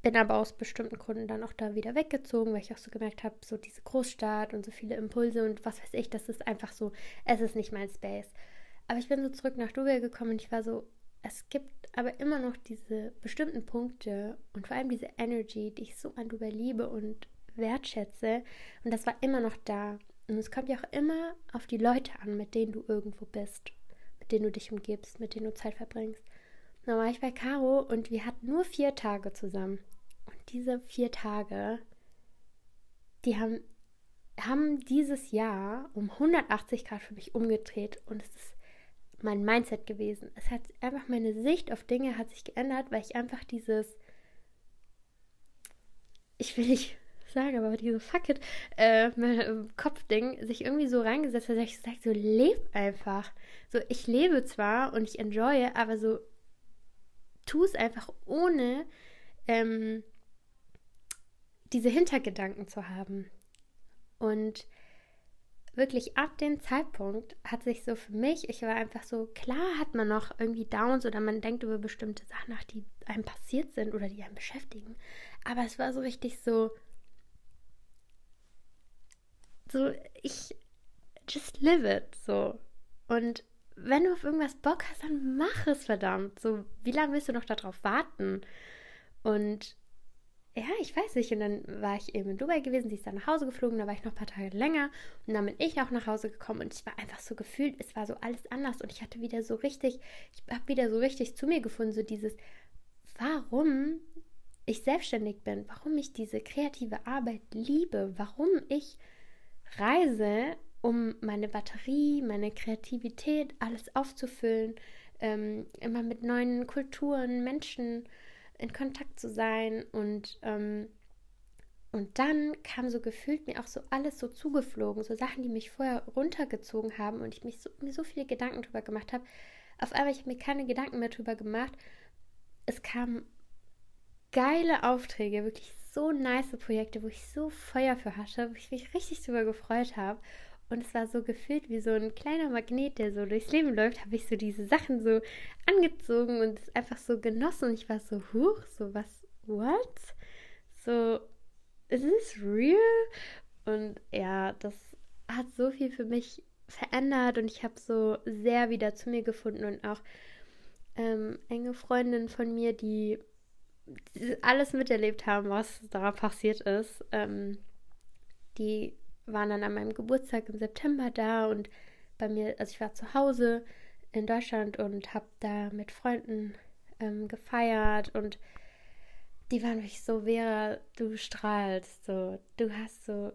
bin aber aus bestimmten Gründen dann auch da wieder weggezogen, weil ich auch so gemerkt habe, so diese Großstadt und so viele Impulse und was weiß ich, das ist einfach so, es ist nicht mein Space. Aber ich bin so zurück nach Dubai gekommen und ich war so, es gibt aber immer noch diese bestimmten Punkte und vor allem diese Energy, die ich so an Dubai liebe und wertschätze. Und das war immer noch da. Und es kommt ja auch immer auf die Leute an, mit denen du irgendwo bist, mit denen du dich umgibst, mit denen du Zeit verbringst. Dann war ich bei Caro und wir hatten nur vier Tage zusammen. Und diese vier Tage, die haben, haben dieses Jahr um 180 Grad für mich umgedreht. Und es ist mein Mindset gewesen. Es hat einfach meine Sicht auf Dinge hat sich geändert, weil ich einfach dieses, ich will nicht sagen, aber diese Fuck it, äh, mein Kopfding sich irgendwie so reingesetzt hat, dass ich sage, so leb einfach. So, ich lebe zwar und ich enjoye, aber so tu es einfach ohne ähm, diese Hintergedanken zu haben. Und wirklich ab dem Zeitpunkt hat sich so für mich, ich war einfach so, klar hat man noch irgendwie Downs oder man denkt über bestimmte Sachen nach, die einem passiert sind oder die einen beschäftigen. Aber es war so richtig so, so, ich just live it, so. Und wenn du auf irgendwas Bock hast, dann mach es verdammt. So, wie lange willst du noch darauf warten? Und ja, ich weiß nicht. Und dann war ich eben in Dubai gewesen, sie ist dann nach Hause geflogen, da war ich noch ein paar Tage länger und dann bin ich auch nach Hause gekommen und ich war einfach so gefühlt, es war so alles anders und ich hatte wieder so richtig, ich habe wieder so richtig zu mir gefunden, so dieses, warum ich selbstständig bin, warum ich diese kreative Arbeit liebe, warum ich reise, um meine Batterie, meine Kreativität, alles aufzufüllen, ähm, immer mit neuen Kulturen, Menschen, in Kontakt zu sein und ähm, und dann kam so gefühlt mir auch so alles so zugeflogen, so Sachen, die mich vorher runtergezogen haben und ich mich so, mir so viele Gedanken drüber gemacht habe. Auf einmal, ich habe mir keine Gedanken mehr drüber gemacht. Es kamen geile Aufträge, wirklich so nice Projekte, wo ich so Feuer für hatte, wo ich mich richtig drüber gefreut habe. Und es war so gefühlt wie so ein kleiner Magnet, der so durchs Leben läuft, habe ich so diese Sachen so angezogen und es einfach so genossen. Und ich war so, huch, so was, what? So, is this real? Und ja, das hat so viel für mich verändert und ich habe so sehr wieder zu mir gefunden und auch ähm, enge Freundinnen von mir, die, die, alles miterlebt haben, was da passiert ist, ähm, die waren dann an meinem Geburtstag im September da und bei mir, also ich war zu Hause in Deutschland und habe da mit Freunden ähm, gefeiert und die waren wirklich so, Vera, du strahlst so, du hast so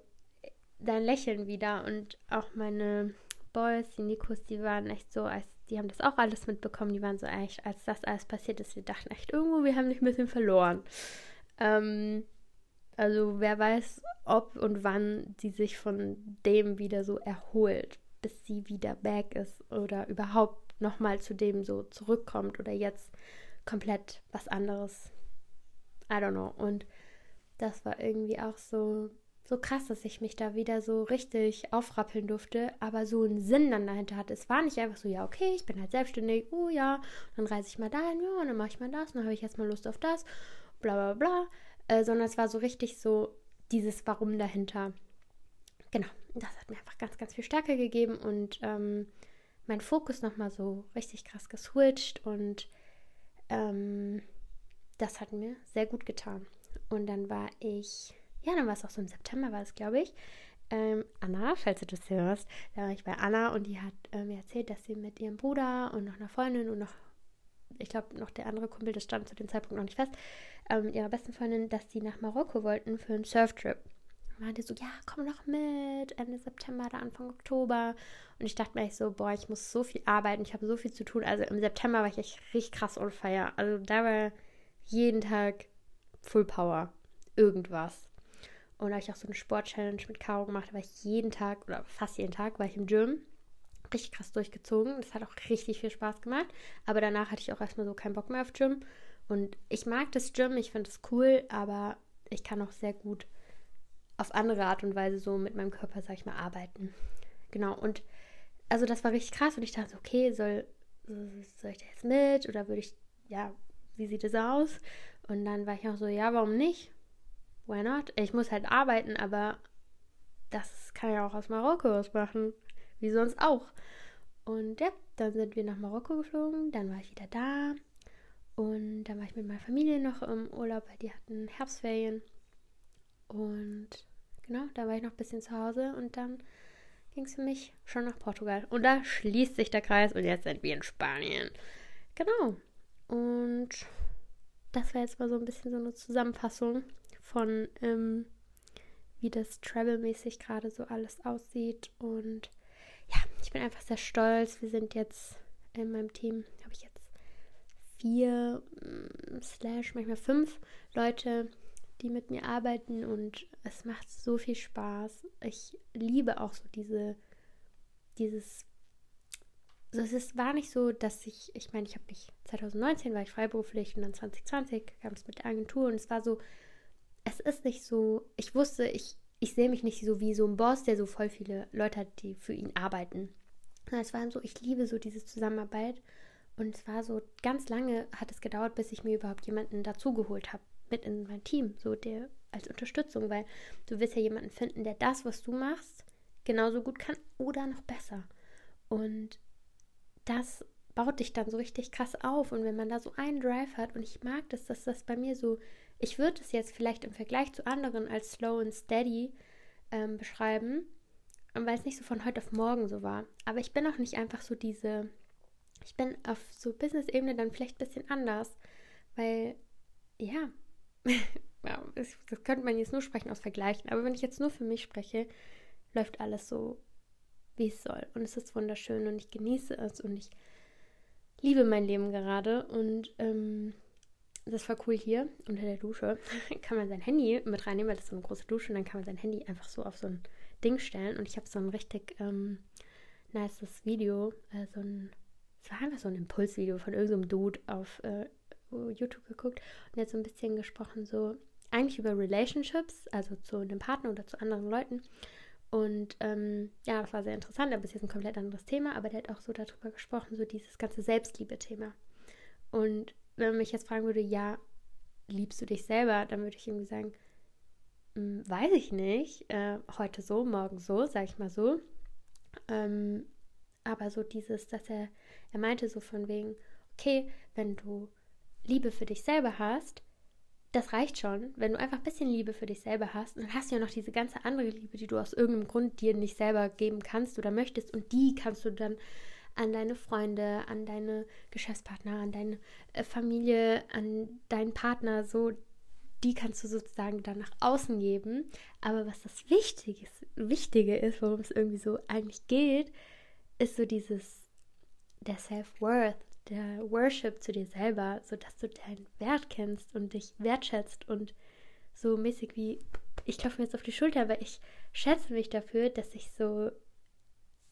dein Lächeln wieder und auch meine Boys, die Nikos, die waren echt so, als die haben das auch alles mitbekommen, die waren so echt, als das alles passiert ist, wir dachten echt irgendwo, wir haben dich ein bisschen verloren. Ähm, also wer weiß, ob und wann sie sich von dem wieder so erholt, bis sie wieder back ist oder überhaupt nochmal zu dem so zurückkommt oder jetzt komplett was anderes. I don't know. Und das war irgendwie auch so, so krass, dass ich mich da wieder so richtig aufrappeln durfte, aber so einen Sinn dann dahinter hatte. Es war nicht einfach so, ja, okay, ich bin halt selbstständig, oh ja, dann reise ich mal dahin, ja, und dann mache ich mal das, und dann habe ich jetzt mal Lust auf das, bla bla bla äh, sondern es war so richtig so dieses Warum dahinter. Genau, das hat mir einfach ganz, ganz viel Stärke gegeben und ähm, mein Fokus nochmal so richtig krass geswitcht und ähm, das hat mir sehr gut getan. Und dann war ich, ja, dann war es auch so im September, war es, glaube ich, ähm, Anna, falls du das hörst, da war ich bei Anna und die hat äh, mir erzählt, dass sie mit ihrem Bruder und noch einer Freundin und noch ich glaube, noch der andere Kumpel, das stand zu dem Zeitpunkt noch nicht fest, ähm, ihrer besten Freundin, dass sie nach Marokko wollten für einen Surftrip. War die so, ja, komm doch mit, Ende September oder Anfang Oktober. Und ich dachte mir echt so, boah, ich muss so viel arbeiten, ich habe so viel zu tun. Also im September war ich echt richtig krass on fire. Also da war jeden Tag Full Power, irgendwas. Und da habe ich auch so eine Sport-Challenge mit Caro gemacht, da war ich jeden Tag oder fast jeden Tag war ich im Gym richtig krass durchgezogen. Das hat auch richtig viel Spaß gemacht. Aber danach hatte ich auch erstmal so keinen Bock mehr auf Gym. Und ich mag das Gym, ich finde es cool, aber ich kann auch sehr gut auf andere Art und Weise so mit meinem Körper, sag ich mal, arbeiten. Genau. Und also das war richtig krass und ich dachte, okay, soll, soll ich da jetzt mit oder würde ich, ja, wie sieht es aus? Und dann war ich auch so, ja, warum nicht? Why not? Ich muss halt arbeiten, aber das kann ich auch aus Marokko aus machen wie sonst auch. Und ja, dann sind wir nach Marokko geflogen, dann war ich wieder da und dann war ich mit meiner Familie noch im Urlaub, weil die hatten Herbstferien. Und genau, da war ich noch ein bisschen zu Hause und dann ging es für mich schon nach Portugal. Und da schließt sich der Kreis und jetzt sind wir in Spanien. Genau. Und das war jetzt mal so ein bisschen so eine Zusammenfassung von, ähm, wie das Travel-mäßig gerade so alles aussieht. Und ja, ich bin einfach sehr stolz. Wir sind jetzt in meinem Team, habe ich jetzt vier, mm, slash manchmal fünf Leute, die mit mir arbeiten und es macht so viel Spaß. Ich liebe auch so diese, dieses, also es ist, war nicht so, dass ich, ich meine, ich habe mich, 2019 war ich freiberuflich und dann 2020 kam es mit der Agentur und es war so, es ist nicht so, ich wusste, ich, ich sehe mich nicht so wie so ein Boss, der so voll viele Leute hat, die für ihn arbeiten. Es war so, ich liebe so diese Zusammenarbeit und es war so, ganz lange hat es gedauert, bis ich mir überhaupt jemanden dazugeholt habe, mit in mein Team, so der als Unterstützung, weil du wirst ja jemanden finden, der das, was du machst, genauso gut kann oder noch besser. Und das baut dich dann so richtig krass auf. Und wenn man da so einen Drive hat, und ich mag das, dass das bei mir so, ich würde es jetzt vielleicht im Vergleich zu anderen als slow and steady ähm, beschreiben, weil es nicht so von heute auf morgen so war. Aber ich bin auch nicht einfach so diese, ich bin auf so Business-Ebene dann vielleicht ein bisschen anders, weil, ja, das könnte man jetzt nur sprechen aus Vergleichen, aber wenn ich jetzt nur für mich spreche, läuft alles so, wie es soll. Und es ist wunderschön und ich genieße es und ich liebe mein Leben gerade und ähm, das war cool hier unter der Dusche. kann man sein Handy mit reinnehmen, weil das ist so eine große Dusche und dann kann man sein Handy einfach so auf so ein Ding stellen und ich habe so ein richtig ähm, nices Video, äh, so ein, es war einfach so ein Impulsvideo von irgendeinem so Dude auf äh, YouTube geguckt und jetzt so ein bisschen gesprochen, so eigentlich über Relationships, also zu einem Partner oder zu anderen Leuten. Und ähm, ja, das war sehr interessant, aber ist jetzt ein komplett anderes Thema, aber der hat auch so darüber gesprochen, so dieses ganze Selbstliebe-Thema. Und wenn man mich jetzt fragen würde, ja, liebst du dich selber, dann würde ich irgendwie sagen, hm, weiß ich nicht, äh, heute so, morgen so, sag ich mal so. Ähm, aber so dieses, dass er, er meinte so von wegen, okay, wenn du Liebe für dich selber hast, das reicht schon. Wenn du einfach ein bisschen Liebe für dich selber hast, dann hast du ja noch diese ganze andere Liebe, die du aus irgendeinem Grund dir nicht selber geben kannst oder möchtest. Und die kannst du dann an deine Freunde, an deine Geschäftspartner, an deine äh, Familie, an deinen Partner, so, die kannst du sozusagen dann nach außen geben. Aber was das Wichtige ist, Wichtige ist, worum es irgendwie so eigentlich geht, ist so dieses, der Self-Worth, der Worship zu dir selber, sodass du deinen Wert kennst und dich wertschätzt und so mäßig wie, ich klopfe mir jetzt auf die Schulter, weil ich schätze mich dafür, dass ich so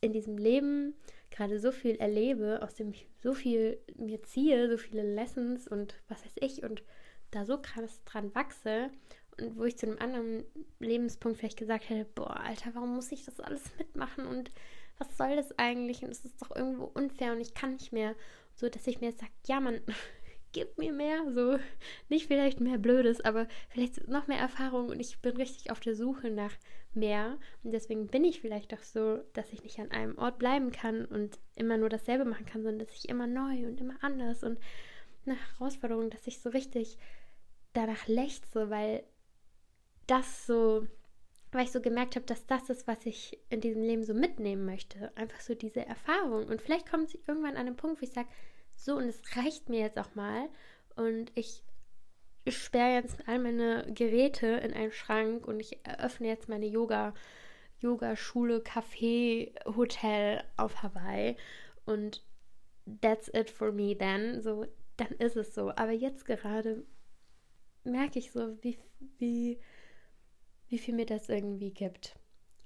in diesem Leben gerade so viel erlebe, aus dem ich so viel mir ziehe, so viele Lessons und was weiß ich und da so krass dran wachse und wo ich zu einem anderen Lebenspunkt vielleicht gesagt hätte, boah, Alter, warum muss ich das alles mitmachen und was soll das eigentlich? Und es ist doch irgendwo unfair und ich kann nicht mehr. So dass ich mir sage, ja, man, gib mir mehr, so. Nicht vielleicht mehr Blödes, aber vielleicht noch mehr Erfahrung und ich bin richtig auf der Suche nach mehr. Und deswegen bin ich vielleicht auch so, dass ich nicht an einem Ort bleiben kann und immer nur dasselbe machen kann, sondern dass ich immer neu und immer anders und nach Herausforderungen, dass ich so richtig danach lechze, weil das so, weil ich so gemerkt habe, dass das ist, was ich in diesem Leben so mitnehmen möchte. Einfach so diese Erfahrung. Und vielleicht kommt sie irgendwann an den Punkt, wo ich sage, so, und es reicht mir jetzt auch mal. Und ich sperre jetzt all meine Geräte in einen Schrank und ich eröffne jetzt meine Yoga, Yoga-Schule, Café, Hotel auf Hawaii. Und that's it for me then. So, dann ist es so. Aber jetzt gerade merke ich so, wie, wie, wie viel mir das irgendwie gibt.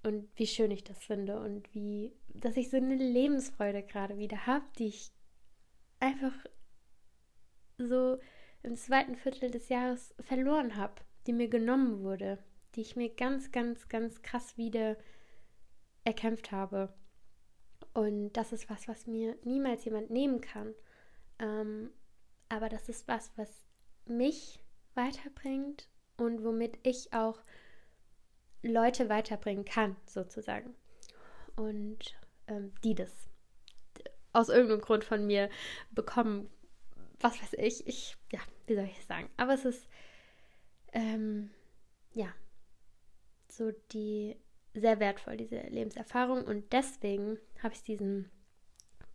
Und wie schön ich das finde und wie, dass ich so eine Lebensfreude gerade wieder habe, die ich einfach so im zweiten Viertel des Jahres verloren habe, die mir genommen wurde, die ich mir ganz, ganz, ganz krass wieder erkämpft habe. Und das ist was, was mir niemals jemand nehmen kann. Ähm, aber das ist was, was mich weiterbringt und womit ich auch Leute weiterbringen kann, sozusagen. Und ähm, die das aus irgendeinem Grund von mir bekommen. Was weiß ich. Ich, ja, wie soll ich sagen? Aber es ist, ähm, ja, so die sehr wertvoll, diese Lebenserfahrung. Und deswegen habe ich diesen,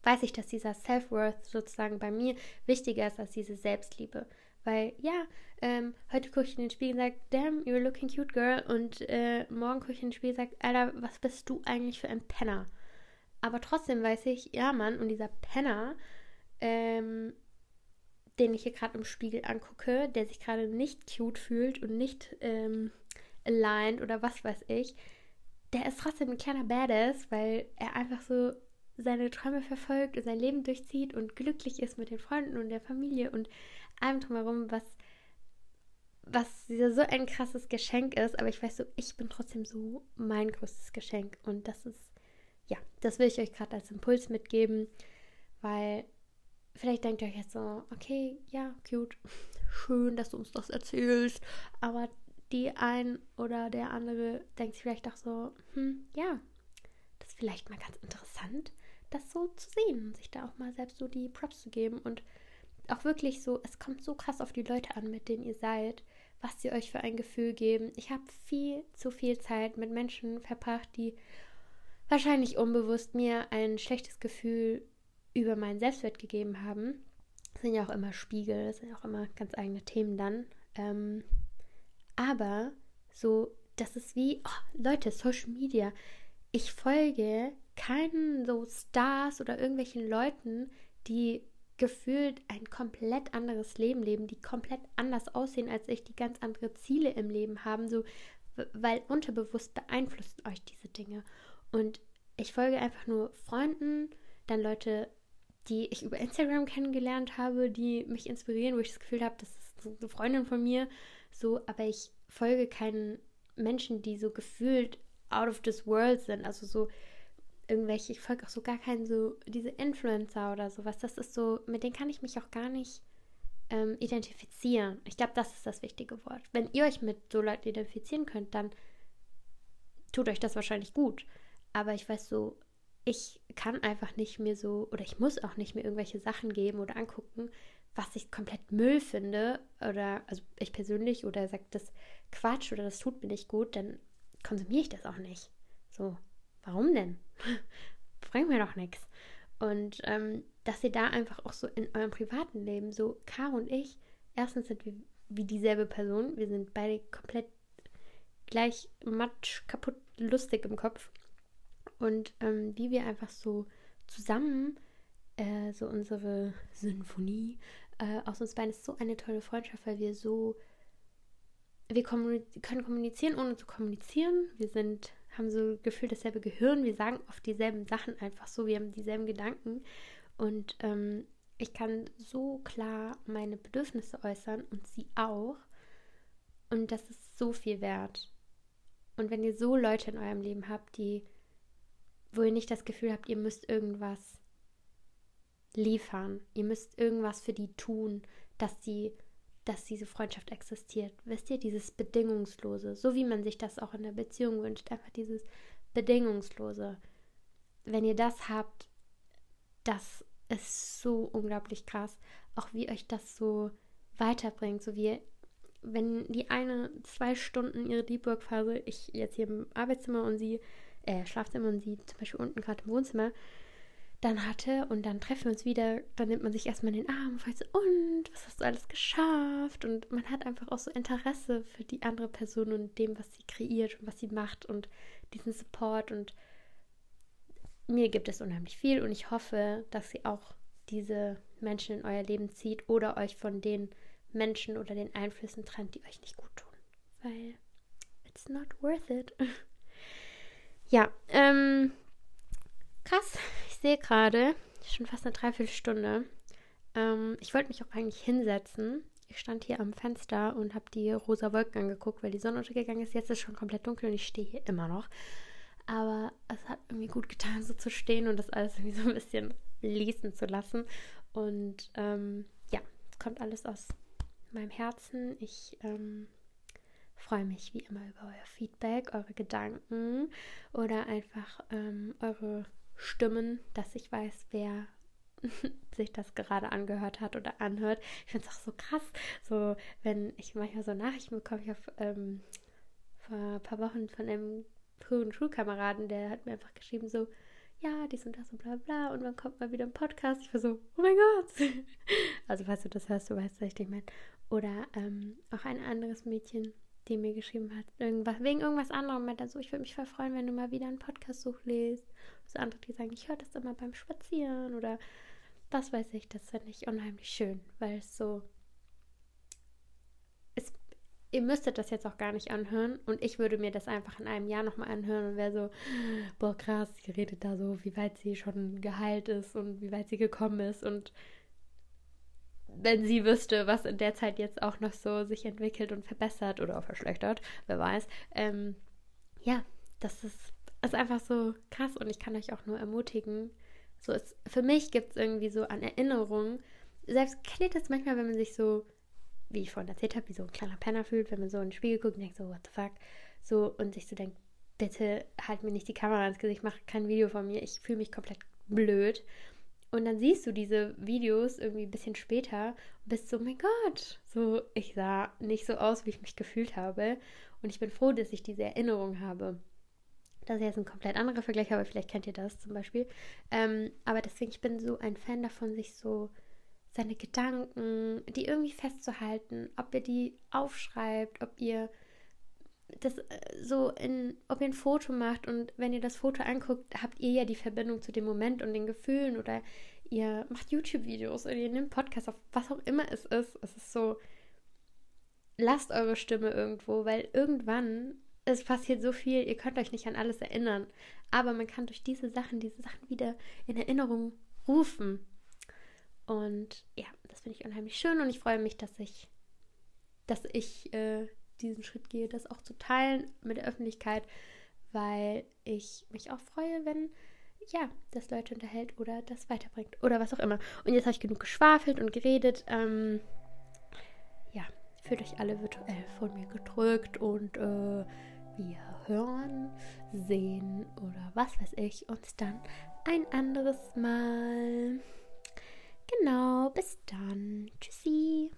weiß ich, dass dieser Self-Worth sozusagen bei mir wichtiger ist als diese Selbstliebe. Weil, ja, ähm, heute gucke ich in den Spiegel und sage, damn, you're looking cute, girl. Und äh, morgen gucke ich in den Spiegel und sage, Alter, was bist du eigentlich für ein Penner? Aber trotzdem weiß ich, ja, Mann, und dieser Penner, ähm, den ich hier gerade im Spiegel angucke, der sich gerade nicht cute fühlt und nicht ähm, aligned oder was weiß ich, der ist trotzdem ein kleiner Badass, weil er einfach so seine Träume verfolgt und sein Leben durchzieht und glücklich ist mit den Freunden und der Familie und allem drumherum, was, was so ein krasses Geschenk ist. Aber ich weiß so, ich bin trotzdem so mein größtes Geschenk. Und das ist, ja, das will ich euch gerade als Impuls mitgeben, weil vielleicht denkt ihr euch jetzt so, okay, ja, cute, schön, dass du uns das erzählst, aber die ein oder der andere denkt sich vielleicht auch so, hm, ja, das ist vielleicht mal ganz interessant, das so zu sehen und sich da auch mal selbst so die Props zu geben und auch wirklich so, es kommt so krass auf die Leute an, mit denen ihr seid, was sie euch für ein Gefühl geben. Ich habe viel zu viel Zeit mit Menschen verbracht, die wahrscheinlich unbewusst mir ein schlechtes Gefühl über meinen Selbstwert gegeben haben. Das sind ja auch immer Spiegel, das sind ja auch immer ganz eigene Themen dann. Ähm, aber so, das ist wie, oh, Leute, Social Media. Ich folge keinen so Stars oder irgendwelchen Leuten, die gefühlt ein komplett anderes Leben leben, die komplett anders aussehen als ich, die ganz andere Ziele im Leben haben, so weil unterbewusst beeinflussen euch diese Dinge. Und ich folge einfach nur Freunden, dann Leute, die ich über Instagram kennengelernt habe, die mich inspirieren, wo ich das Gefühl habe, das ist eine Freundin von mir, so, aber ich folge keinen Menschen, die so gefühlt out of this world sind, also so irgendwelche, ich folge auch so gar keinen so, diese Influencer oder sowas, das ist so, mit denen kann ich mich auch gar nicht ähm, identifizieren. Ich glaube, das ist das wichtige Wort. Wenn ihr euch mit so Leuten identifizieren könnt, dann tut euch das wahrscheinlich gut. Aber ich weiß so, ich kann einfach nicht mehr so, oder ich muss auch nicht mehr irgendwelche Sachen geben oder angucken, was ich komplett Müll finde, oder, also ich persönlich, oder sagt das Quatsch oder das tut mir nicht gut, dann konsumiere ich das auch nicht. So, warum denn? Bringt mir doch nichts. Und ähm, dass ihr da einfach auch so in eurem privaten Leben, so Caro und ich, erstens sind wir wie dieselbe Person, wir sind beide komplett gleich matsch, kaputt, lustig im Kopf und ähm, wie wir einfach so zusammen äh, so unsere Sinfonie äh, aus uns beiden ist so eine tolle Freundschaft, weil wir so wir kommuniz können kommunizieren, ohne zu kommunizieren. Wir sind, haben so gefühlt dasselbe Gehirn. Wir sagen oft dieselben Sachen einfach so. Wir haben dieselben Gedanken. Und ähm, ich kann so klar meine Bedürfnisse äußern und sie auch. Und das ist so viel wert. Und wenn ihr so Leute in eurem Leben habt, die wo ihr nicht das Gefühl habt, ihr müsst irgendwas liefern, ihr müsst irgendwas für die tun, dass sie dass diese Freundschaft existiert. Wisst ihr, dieses Bedingungslose, so wie man sich das auch in der Beziehung wünscht, einfach dieses Bedingungslose. Wenn ihr das habt, das ist so unglaublich krass, auch wie euch das so weiterbringt, so wie wenn die eine zwei Stunden ihre Deep Work Phase, ich jetzt hier im Arbeitszimmer und sie äh, Schlafzimmer und sie zum Beispiel unten gerade im Wohnzimmer dann hatte und dann treffen wir uns wieder, dann nimmt man sich erstmal in den Arm und fragt so, und was hast du alles geschafft? Und man hat einfach auch so Interesse für die andere Person und dem, was sie kreiert und was sie macht und diesen Support und mir gibt es unheimlich viel und ich hoffe, dass sie auch diese Menschen in euer Leben zieht oder euch von den Menschen oder den Einflüssen trennt, die euch nicht gut tun. Weil it's not worth it. Ja, ähm, krass. Sehe gerade, schon fast eine Dreiviertelstunde. Ähm, ich wollte mich auch eigentlich hinsetzen. Ich stand hier am Fenster und habe die rosa Wolken angeguckt, weil die Sonne untergegangen ist. Jetzt ist es schon komplett dunkel und ich stehe hier immer noch. Aber es hat irgendwie gut getan, so zu stehen und das alles irgendwie so ein bisschen lesen zu lassen. Und ähm, ja, es kommt alles aus meinem Herzen. Ich ähm, freue mich wie immer über euer Feedback, eure Gedanken oder einfach ähm, eure Stimmen, dass ich weiß, wer sich das gerade angehört hat oder anhört. Ich finde es auch so krass, so wenn ich manchmal so Nachrichten bekomme, ich habe ähm, vor ein paar Wochen von einem früheren Schulkameraden, der hat mir einfach geschrieben so, ja, dies und das und bla bla und dann kommt mal wieder ein Podcast. Ich war so, oh mein Gott. Also falls du das hörst, du weißt, was ich dich meine. Oder ähm, auch ein anderes Mädchen, die mir geschrieben hat, irgendwas, wegen irgendwas anderem, meinte so, ich würde mich voll freuen, wenn du mal wieder einen Podcast suchst. So andere, die sagen, ich höre das immer beim Spazieren oder was weiß ich, das finde ich unheimlich schön, weil es so es, ihr müsstet das jetzt auch gar nicht anhören. Und ich würde mir das einfach in einem Jahr nochmal anhören und wäre so, boah krass, sie redet da so, wie weit sie schon geheilt ist und wie weit sie gekommen ist. Und wenn sie wüsste, was in der Zeit jetzt auch noch so sich entwickelt und verbessert oder auch verschlechtert, wer weiß, ähm, ja, das ist, ist einfach so krass und ich kann euch auch nur ermutigen. So ist, für mich gibt es irgendwie so an Erinnerungen, selbst kennt ihr das manchmal, wenn man sich so, wie ich vorhin erzählt habe, wie so ein kleiner Penner fühlt, wenn man so in den Spiegel guckt und denkt so, what the fuck, so und sich so denkt, bitte halt mir nicht die Kamera ins Gesicht, mach kein Video von mir, ich fühle mich komplett blöd. Und dann siehst du diese Videos irgendwie ein bisschen später und bist so, oh mein Gott, so, ich sah nicht so aus, wie ich mich gefühlt habe. Und ich bin froh, dass ich diese Erinnerung habe. Das ist jetzt ein komplett anderer Vergleich, aber vielleicht kennt ihr das zum Beispiel. Ähm, aber deswegen, ich bin so ein Fan davon, sich so seine Gedanken, die irgendwie festzuhalten, ob ihr die aufschreibt, ob ihr das äh, so in, ob ihr ein Foto macht und wenn ihr das Foto anguckt, habt ihr ja die Verbindung zu dem Moment und den Gefühlen oder ihr macht YouTube-Videos oder ihr nehmt Podcast auf, was auch immer es ist. Es ist so, lasst eure Stimme irgendwo, weil irgendwann, es passiert so viel, ihr könnt euch nicht an alles erinnern, aber man kann durch diese Sachen, diese Sachen wieder in Erinnerung rufen. Und ja, das finde ich unheimlich schön und ich freue mich, dass ich, dass ich äh, diesen Schritt gehe, das auch zu teilen mit der Öffentlichkeit, weil ich mich auch freue, wenn ja, das Leute unterhält oder das weiterbringt oder was auch immer. Und jetzt habe ich genug geschwafelt und geredet. Ähm, ja, fühlt euch alle virtuell von mir gedrückt und äh, wir hören, sehen oder was weiß ich uns dann ein anderes Mal. Genau, bis dann. Tschüssi.